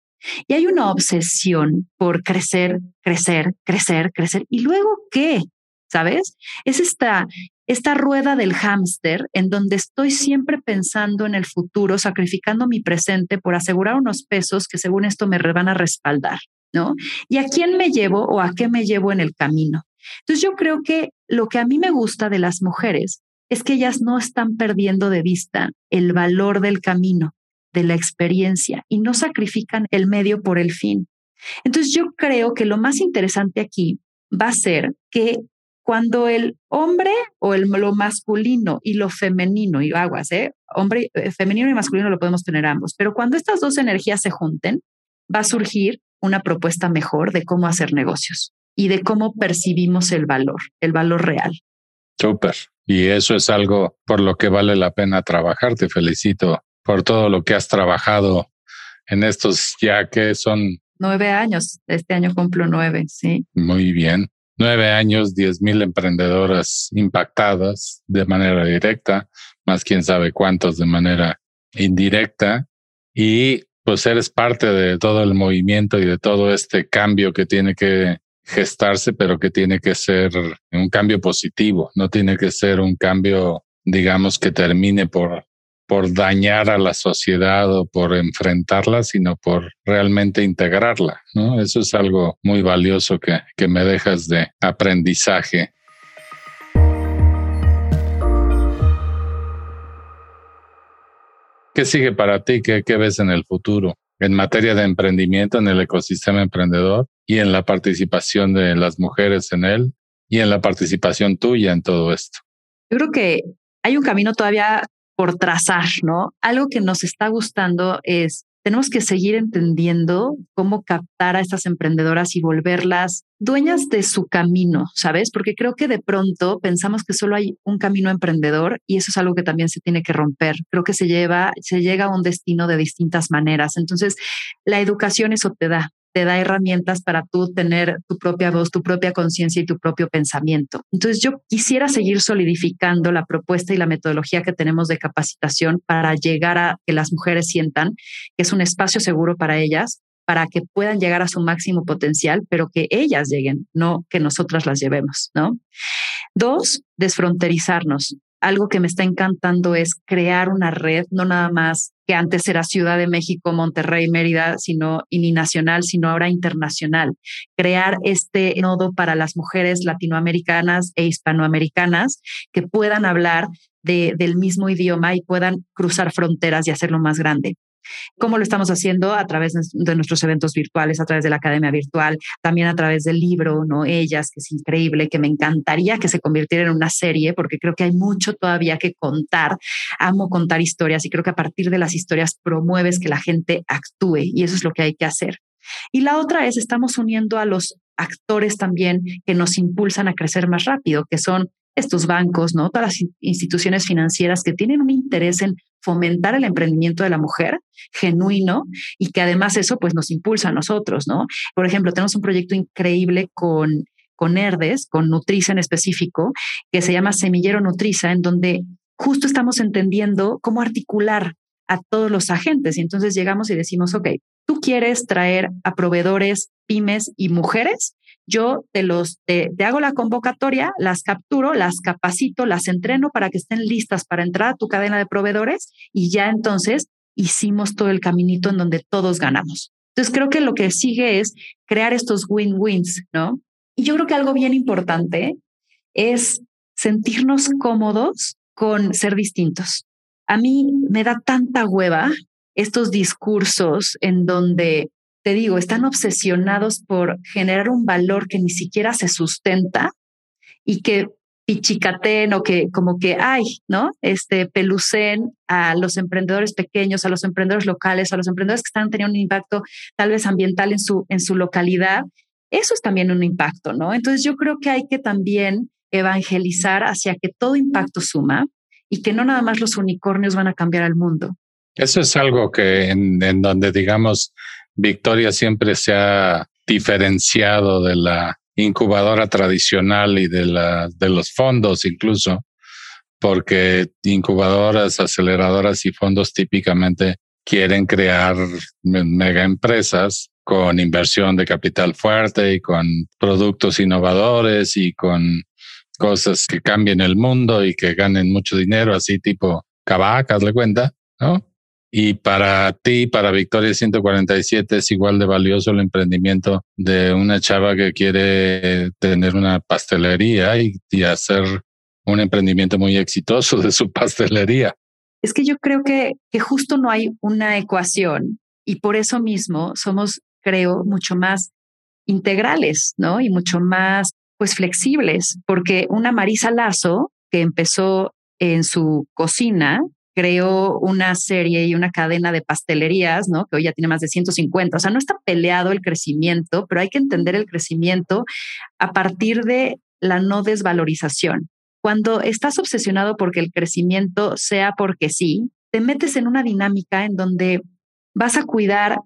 Y hay una obsesión por crecer, crecer, crecer, crecer. ¿Y luego qué? ¿Sabes? Es esta, esta rueda del hámster en donde estoy siempre pensando en el futuro, sacrificando mi presente por asegurar unos pesos que según esto me van a respaldar, ¿no? ¿Y a quién me llevo o a qué me llevo en el camino? Entonces yo creo que lo que a mí me gusta de las mujeres es que ellas no están perdiendo de vista el valor del camino, de la experiencia y no sacrifican el medio por el fin. Entonces yo creo que lo más interesante aquí va a ser que cuando el hombre o el, lo masculino y lo femenino, y aguas, ¿eh? hombre, eh, femenino y masculino lo podemos tener ambos, pero cuando estas dos energías se junten, va a surgir una propuesta mejor de cómo hacer negocios y de cómo percibimos el valor, el valor real. Súper. Y eso es algo por lo que vale la pena trabajar. Te felicito por todo lo que has trabajado en estos ya que son... Nueve años. Este año cumplo nueve, sí. Muy bien. Nueve años, diez mil emprendedoras impactadas de manera directa, más quién sabe cuántos de manera indirecta. Y pues eres parte de todo el movimiento y de todo este cambio que tiene que gestarse, pero que tiene que ser un cambio positivo, no tiene que ser un cambio, digamos, que termine por, por dañar a la sociedad o por enfrentarla, sino por realmente integrarla, ¿no? Eso es algo muy valioso que, que me dejas de aprendizaje. ¿Qué sigue para ti? ¿Qué, ¿Qué ves en el futuro? en materia de emprendimiento en el ecosistema emprendedor y en la participación de las mujeres en él y en la participación tuya en todo esto? Yo creo que hay un camino todavía por trazar, ¿no? Algo que nos está gustando es tenemos que seguir entendiendo cómo captar a estas emprendedoras y volverlas dueñas de su camino, ¿sabes? Porque creo que de pronto pensamos que solo hay un camino emprendedor y eso es algo que también se tiene que romper. Creo que se lleva, se llega a un destino de distintas maneras. Entonces, la educación eso te da, te da herramientas para tú tener tu propia voz, tu propia conciencia y tu propio pensamiento. Entonces yo quisiera seguir solidificando la propuesta y la metodología que tenemos de capacitación para llegar a que las mujeres sientan que es un espacio seguro para ellas, para que puedan llegar a su máximo potencial, pero que ellas lleguen, no que nosotras las llevemos, ¿no? Dos, desfronterizarnos algo que me está encantando es crear una red, no nada más que antes era Ciudad de México, Monterrey, Mérida, sino y ni nacional, sino ahora internacional. Crear este nodo para las mujeres latinoamericanas e hispanoamericanas que puedan hablar del mismo idioma y puedan cruzar fronteras y hacerlo más grande. ¿Cómo lo estamos haciendo? A través de nuestros eventos virtuales, a través de la academia virtual, también a través del libro, ¿no? Ellas, que es increíble, que me encantaría que se convirtiera en una serie, porque creo que hay mucho todavía que contar. Amo contar historias y creo que a partir de las historias promueves que la gente actúe y eso es lo que hay que hacer. Y la otra es, estamos uniendo a los actores también que nos impulsan a crecer más rápido, que son estos bancos, ¿no? Todas las instituciones financieras que tienen un interés en fomentar el emprendimiento de la mujer genuino y que además eso pues nos impulsa a nosotros, ¿no? Por ejemplo, tenemos un proyecto increíble con con Herdes, con Nutriza en específico, que se llama Semillero Nutriza, en donde justo estamos entendiendo cómo articular a todos los agentes. Y entonces llegamos y decimos, ok, tú quieres traer a proveedores, pymes y mujeres, yo te los te, hago la convocatoria, las capturo, las capacito, las entreno para que estén listas para entrar a tu cadena de proveedores y ya entonces hicimos todo el caminito en donde todos ganamos. Entonces creo que lo que sigue es crear estos win-wins, ¿no? Y yo creo que algo bien importante es sentirnos cómodos con ser distintos. A mí me da tanta hueva estos discursos en donde te digo, están obsesionados por generar un valor que ni siquiera se sustenta y que pichicaten o que como que hay, ¿no? Este pelucen a los emprendedores pequeños, a los emprendedores locales, a los emprendedores que están teniendo un impacto tal vez ambiental en su, en su localidad. Eso es también un impacto, ¿no? Entonces yo creo que hay que también evangelizar hacia que todo impacto suma y que no nada más los unicornios van a cambiar al mundo. Eso es algo que en donde, digamos, Victoria siempre se ha diferenciado de la incubadora tradicional y de, la, de los fondos incluso, porque incubadoras, aceleradoras y fondos típicamente quieren crear mega empresas con inversión de capital fuerte y con productos innovadores y con cosas que cambien el mundo y que ganen mucho dinero, así tipo cabacas, le cuenta, ¿no? Y para ti, para Victoria 147, es igual de valioso el emprendimiento de una chava que quiere tener una pastelería y, hacer un emprendimiento muy exitoso de su pastelería. Es que yo creo que, que justo no hay una ecuación y por eso mismo somos, creo, mucho más integrales, ¿no? Y mucho más, pues, flexibles, porque una Marisa Lazo, que empezó en su cocina, creó una serie y una cadena de pastelerías, ¿no? Que hoy ya tiene más de 150. O sea, no está peleado el crecimiento, pero hay que entender el crecimiento a partir de la no desvalorización. Cuando estás obsesionado porque el crecimiento sea porque sí, te metes en una dinámica en donde vas a cuidar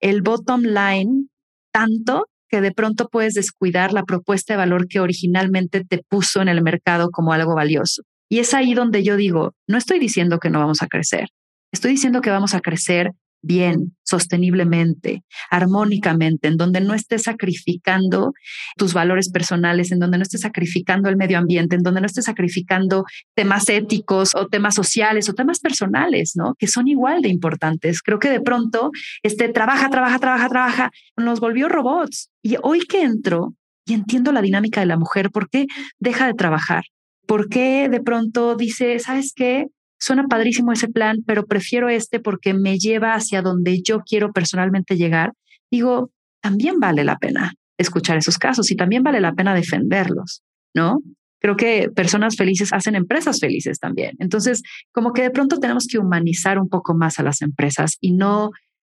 el bottom line tanto que de pronto puedes descuidar la propuesta de valor que originalmente te puso en el mercado como algo valioso. Y es ahí donde yo digo, no estoy diciendo que no vamos a crecer, estoy diciendo que vamos a crecer bien, sosteniblemente, armónicamente, en donde no estés sacrificando tus valores personales, en donde no estés sacrificando el medio ambiente, en donde no estés sacrificando temas éticos o temas sociales o temas personales, ¿no? Que son igual de importantes. Creo que de pronto este trabaja, trabaja, trabaja, trabaja, nos volvió robots. Y hoy que entro y entiendo la dinámica de la mujer, ¿por qué deja de trabajar? ¿Por qué de pronto dice, sabes qué? Suena padrísimo ese plan, pero prefiero este porque me lleva hacia donde yo quiero personalmente llegar. Digo, también vale la pena escuchar esos casos y también vale la pena defenderlos, ¿no? Creo que personas felices hacen empresas felices también. Entonces, como que de pronto tenemos que humanizar un poco más a las empresas y no,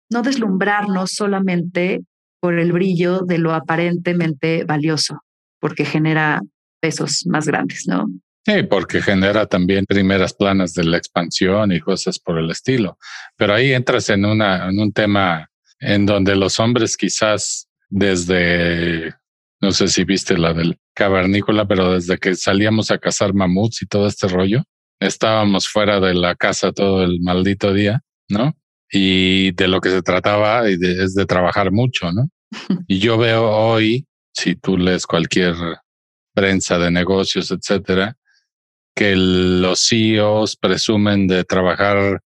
no deslumbrarnos solamente por el brillo de lo aparentemente valioso, porque genera pesos más grandes, ¿no? Sí, porque genera también primeras planas de la expansión y cosas por el estilo. Pero ahí entras en, una, en un tema en donde los hombres quizás desde, no sé si viste la del cavernícola, pero desde que salíamos a cazar mamuts y todo este rollo, estábamos fuera de la casa todo el maldito día, ¿no? Y de lo que se trataba es de trabajar mucho, ¿no? Y yo veo hoy, si tú lees cualquier prensa de negocios, etcétera, que los CEOs presumen de trabajar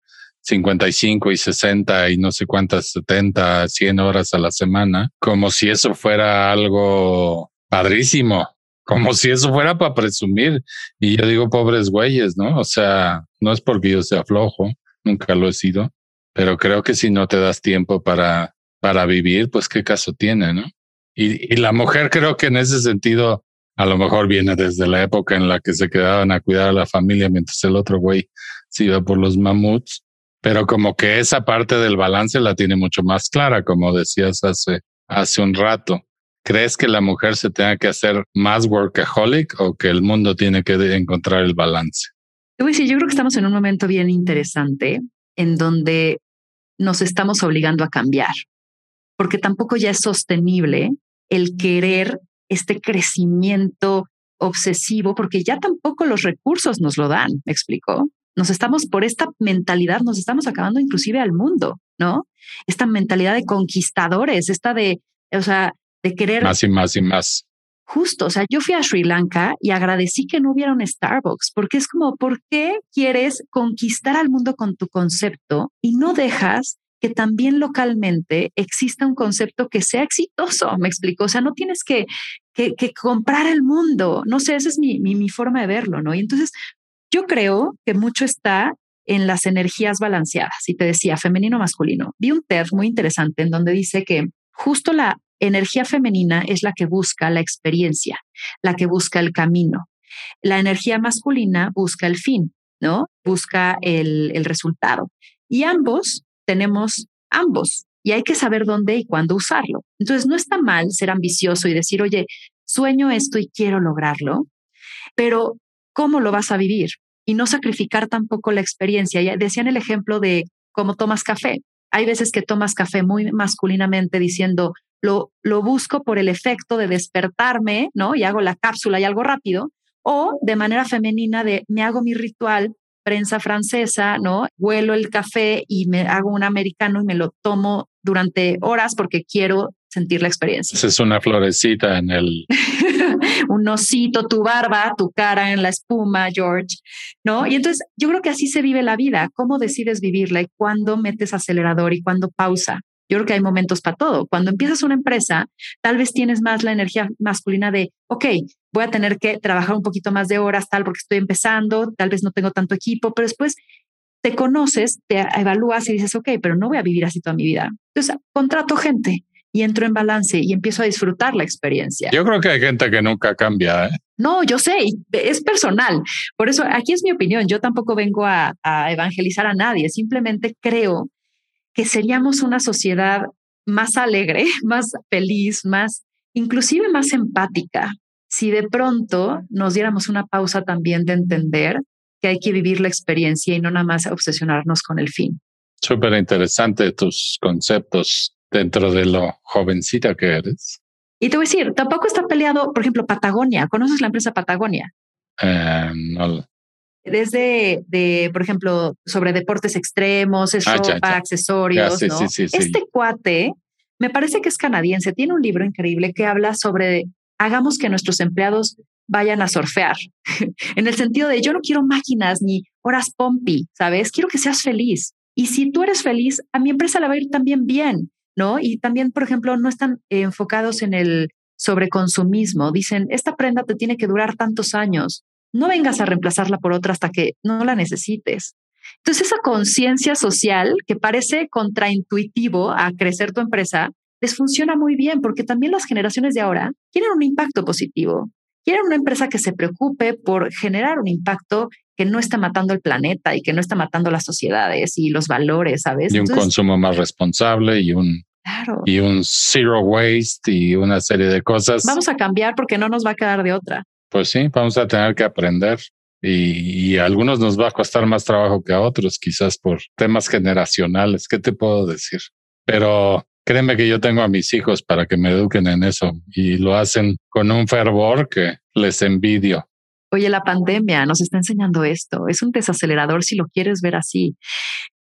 55 y 60 y no sé cuántas, 70, 100 horas a la semana, como si eso fuera algo padrísimo, como si eso fuera para presumir. Y yo digo, pobres güeyes, ¿no? O sea, no es porque yo sea flojo, nunca lo he sido, pero creo que si no te das tiempo para, para vivir, pues qué caso tiene, ¿no? Y, y la mujer creo que en ese sentido a lo mejor viene desde la época en la que se quedaban a cuidar a la familia mientras el otro güey se iba por los mamuts. pero como que esa parte del balance la tiene mucho más clara, como decías hace, hace un rato. ¿Crees que la mujer se tenga que hacer más workaholic o que el mundo tiene que encontrar el balance? Yo creo que estamos en un momento bien interesante en donde nos estamos obligando a cambiar, porque tampoco ya es sostenible el querer este crecimiento obsesivo, porque ya tampoco los recursos nos lo dan, ¿me explico? Nos estamos, por esta mentalidad, nos estamos acabando inclusive al mundo, ¿no? Esta mentalidad de conquistadores, esta de, o sea, de querer... Más y más y más. Justo, o sea, yo fui a Sri Lanka y agradecí que no hubiera un Starbucks, porque es como, ¿por qué quieres conquistar al mundo con tu concepto y no dejas que también localmente exista un concepto que sea exitoso? Me explico, o sea, no tienes que, que, comprar el mundo, no sé, esa es mi, mi, forma de verlo, ¿no? Y entonces yo creo que mucho está en las energías balanceadas. Y te decía, femenino, masculino. Vi un TED muy interesante en donde dice que justo la energía femenina es la que busca la experiencia, la que busca el camino. La energía masculina busca el fin, ¿no? Busca el, el resultado. Y ambos tenemos ambos y hay que saber dónde y cuándo usarlo. Entonces, no está mal ser ambicioso y decir, oye, sueño esto y quiero lograrlo, pero ¿cómo lo vas a vivir? Y no sacrificar tampoco la experiencia. Decían el ejemplo de cómo tomas café. Hay veces que tomas café muy masculinamente diciendo, lo, lo busco por el efecto de despertarme, ¿no? Y hago la cápsula y algo rápido, o de manera femenina de me hago mi ritual prensa francesa, ¿no? Huelo el café y me hago un americano y me lo tomo durante horas porque quiero sentir la experiencia. Esa es una florecita en el... un osito, tu barba, tu cara en la espuma, George, ¿no? Y entonces yo creo que así se vive la vida. ¿Cómo decides vivirla y cuándo metes acelerador y cuándo pausa? Yo creo que hay momentos para todo. Cuando empiezas una empresa, tal vez tienes más la energía masculina de, ok, voy a tener que trabajar un poquito más de horas, tal, porque estoy empezando, tal vez no tengo tanto equipo, pero después te conoces, te evalúas y dices, ok, pero no voy a vivir así toda mi vida. Entonces, contrato gente y entro en balance y empiezo a disfrutar la experiencia. Yo creo que hay gente que nunca cambia. ¿eh? No, yo sé, es personal. Por eso aquí es mi opinión. Yo tampoco vengo a, a evangelizar a nadie. Simplemente creo que seríamos una sociedad más alegre, más feliz, más, inclusive más empática, si de pronto nos diéramos una pausa también de entender que hay que vivir la experiencia y no nada más obsesionarnos con el fin. Súper interesante tus conceptos dentro de lo jovencita que eres. Y te voy a decir, tampoco está peleado, por ejemplo, Patagonia. ¿Conoces la empresa Patagonia? Eh, no, desde, de, por ejemplo, sobre deportes extremos, es ah, ropa, accesorios. ¿no? este cuate me parece que es canadiense, tiene un libro increíble que habla sobre hagamos que nuestros empleados vayan a surfear, en el sentido de yo no quiero máquinas ni horas pompi, ¿sabes? Quiero que seas feliz. Y si tú eres feliz, a mi empresa la va a ir también bien, ¿no? Y también, por ejemplo, no están enfocados en el sobreconsumismo. Dicen, esta prenda te tiene que durar tantos años no vengas a reemplazarla por otra hasta que no la necesites. Entonces, esa conciencia social que parece contraintuitivo a crecer tu empresa, les funciona muy bien porque también las generaciones de ahora quieren un impacto positivo. Quieren una empresa que se preocupe por generar un impacto que no está matando el planeta y que no está matando las sociedades y los valores, ¿sabes? Y un consumo más responsable y un, y un zero waste y una serie de cosas. Vamos a cambiar porque no nos va a quedar de otra. Pues sí, vamos a tener que aprender y, a algunos nos va a costar más trabajo que a otros, quizás por temas generacionales. ¿Qué te puedo decir? Pero créeme que yo tengo a mis hijos para que me eduquen en eso y lo hacen con un fervor que les envidio. Oye, la pandemia nos está enseñando esto. Es un desacelerador si lo quieres ver así.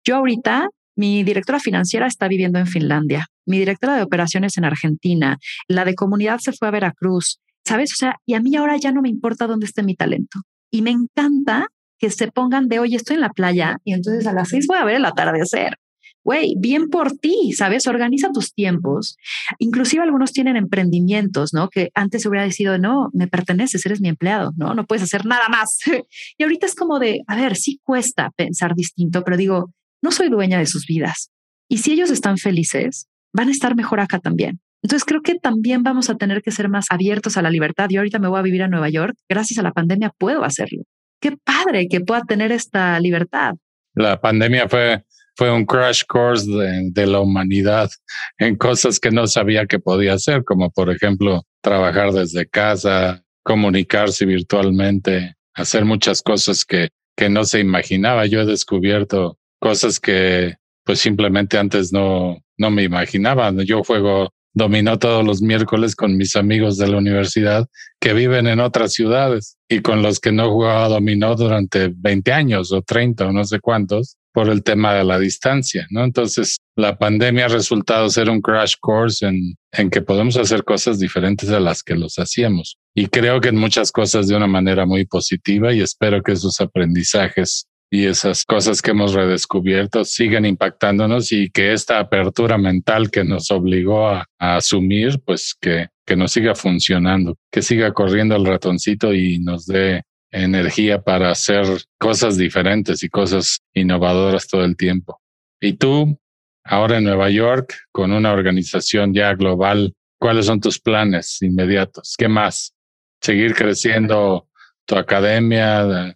Yo ahorita, mi directora financiera está viviendo en Finlandia, mi directora de operaciones en Argentina, la de comunidad se fue a Veracruz, ¿sabes? O sea, y a mí ahora ya no me importa dónde esté mi talento. Y me encanta que se pongan de, oye, estoy en la playa y entonces a las seis voy a ver el atardecer. Güey, bien por ti, ¿sabes? Organiza tus tiempos. Inclusive algunos tienen emprendimientos, ¿no? Que antes hubiera decidido, no, me perteneces, eres mi empleado, ¿no? No puedes hacer nada más. y ahorita es como de, a ver, sí cuesta pensar distinto, pero digo, no soy dueña de sus vidas. Y si ellos están felices, van a estar mejor acá también. Entonces creo que también vamos a tener que ser más abiertos a la libertad. Yo ahorita me voy a vivir a Nueva York. Gracias a la pandemia puedo hacerlo. Qué padre que pueda tener esta libertad. La pandemia fue fue un crash course de, la humanidad en cosas que no sabía que podía hacer, como por ejemplo trabajar desde casa, comunicarse virtualmente, hacer muchas cosas que, que no se imaginaba. Yo he descubierto cosas que pues simplemente antes no, no me imaginaba. Yo juego dominó todos los miércoles con mis amigos de la universidad que viven en otras ciudades y con los que no jugaba dominó durante 20 años o 30 o no sé cuántos por el tema de la distancia, ¿no? Entonces, la pandemia ha resultado ser un crash course en, en que podemos hacer cosas diferentes a las que los hacíamos. Y creo que en muchas cosas de una manera muy positiva y espero que esos aprendizajes y esas cosas que hemos redescubierto siguen impactándonos y que esta apertura mental que nos obligó a, asumir, pues que, que nos siga funcionando, que siga corriendo el ratoncito y nos dé energía para hacer cosas diferentes y cosas innovadoras todo el tiempo. Y tú, ahora en Nueva York, con una organización ya global, ¿cuáles son tus planes inmediatos? ¿Qué más? ¿Seguir creciendo tu academia?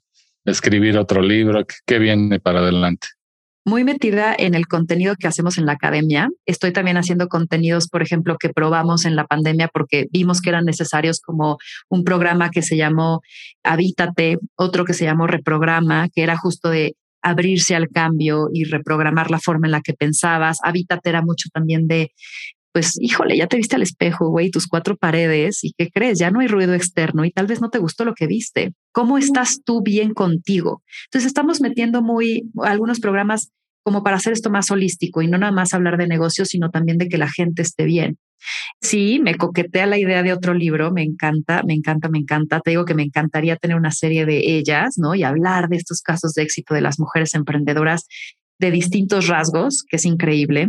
Escribir otro libro? ¿Qué viene para adelante? Muy metida en el contenido que hacemos en la academia. Estoy también haciendo contenidos, por ejemplo, que probamos en la pandemia porque vimos que eran necesarios como un programa que se llamó Habítate, otro que se llamó Reprograma, que era justo de abrirse al cambio y reprogramar la forma en la que pensabas. Habítate era mucho también de pues híjole, ya te viste al espejo, güey, tus cuatro paredes y qué crees, ya no hay ruido externo y tal vez no te gustó lo que viste. ¿Cómo estás tú bien contigo? Entonces estamos metiendo muy algunos programas como para hacer esto más holístico y no nada más hablar de negocios, sino también de que la gente esté bien. Sí, me coquetea la idea de otro libro, me encanta, me encanta, me encanta. Te digo que me encantaría tener una serie de ellas, ¿no? Y hablar de estos casos de éxito de las mujeres emprendedoras de distintos rasgos, que es increíble.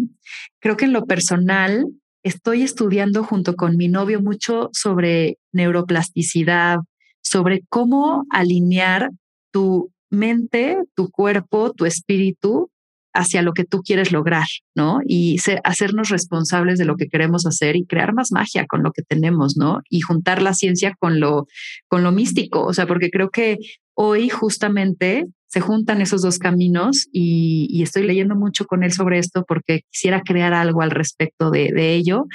Creo que en lo personal estoy estudiando junto con mi novio mucho sobre neuroplasticidad, sobre cómo alinear tu mente, tu cuerpo, tu espíritu hacia lo que tú quieres lograr, ¿no? Y hacernos responsables de lo que queremos hacer y crear más magia con lo que tenemos, ¿no? Y juntar la ciencia con lo, con lo místico, o sea, porque creo que hoy justamente se juntan esos dos caminos y, estoy leyendo mucho con él sobre esto porque quisiera crear algo al respecto de, ello.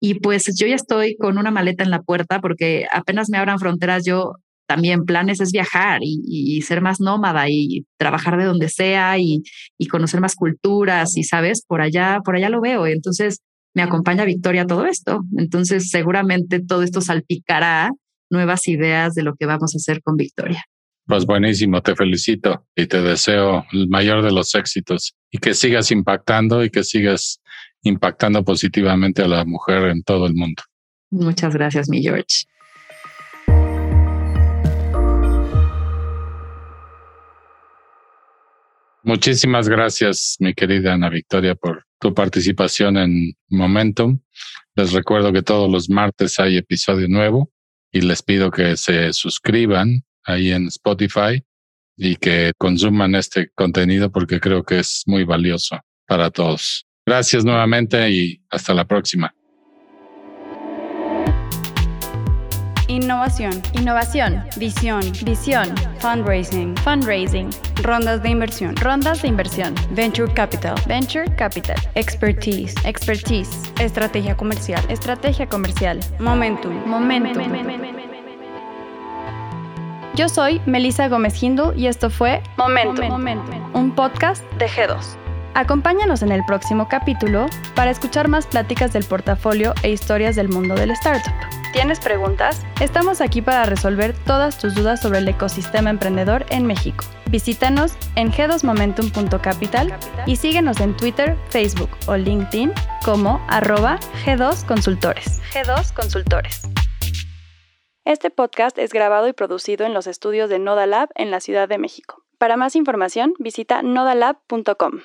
Y pues yo ya estoy con una maleta en la puerta porque apenas me abran fronteras, yo también planes es viajar y, ser más nómada y trabajar de donde sea y, y, conocer más culturas y sabes, por allá, por allá lo veo. Entonces me acompaña Victoria todo esto. Entonces seguramente todo esto salpicará nuevas ideas de lo que vamos a hacer con Victoria. Pues buenísimo, te felicito y te deseo el mayor de los éxitos y que sigas impactando y que sigas impactando positivamente a la mujer en todo el mundo. Muchas gracias, mi George. Muchísimas gracias, mi querida Ana Victoria, por tu participación en Momentum. Les recuerdo que todos los martes hay episodio nuevo y les pido que se suscriban ahí en Spotify y que consuman este contenido porque creo que es muy valioso para todos. Gracias nuevamente y hasta la próxima. Innovación. Innovación. Visión. Visión. Fundraising. Fundraising. Rondas de inversión. Rondas de inversión. Venture Capital. Venture Capital. Expertise. Expertise. Estrategia comercial. Estrategia comercial. Momentum. Momentum. Yo soy Melissa Gómez Hindu y esto fue Momento, un podcast de G2. Acompáñanos en el próximo capítulo para escuchar más pláticas del portafolio e historias del mundo del startup. ¿Tienes preguntas? Estamos aquí para resolver todas tus dudas sobre el ecosistema emprendedor en México. Visítanos en g2momentum.capital y síguenos en Twitter, Facebook o LinkedIn como arroba G2 Consultores. G2 Consultores. Este podcast es grabado y producido en los estudios de Nodalab en la Ciudad de México. Para más información, visita nodalab.com.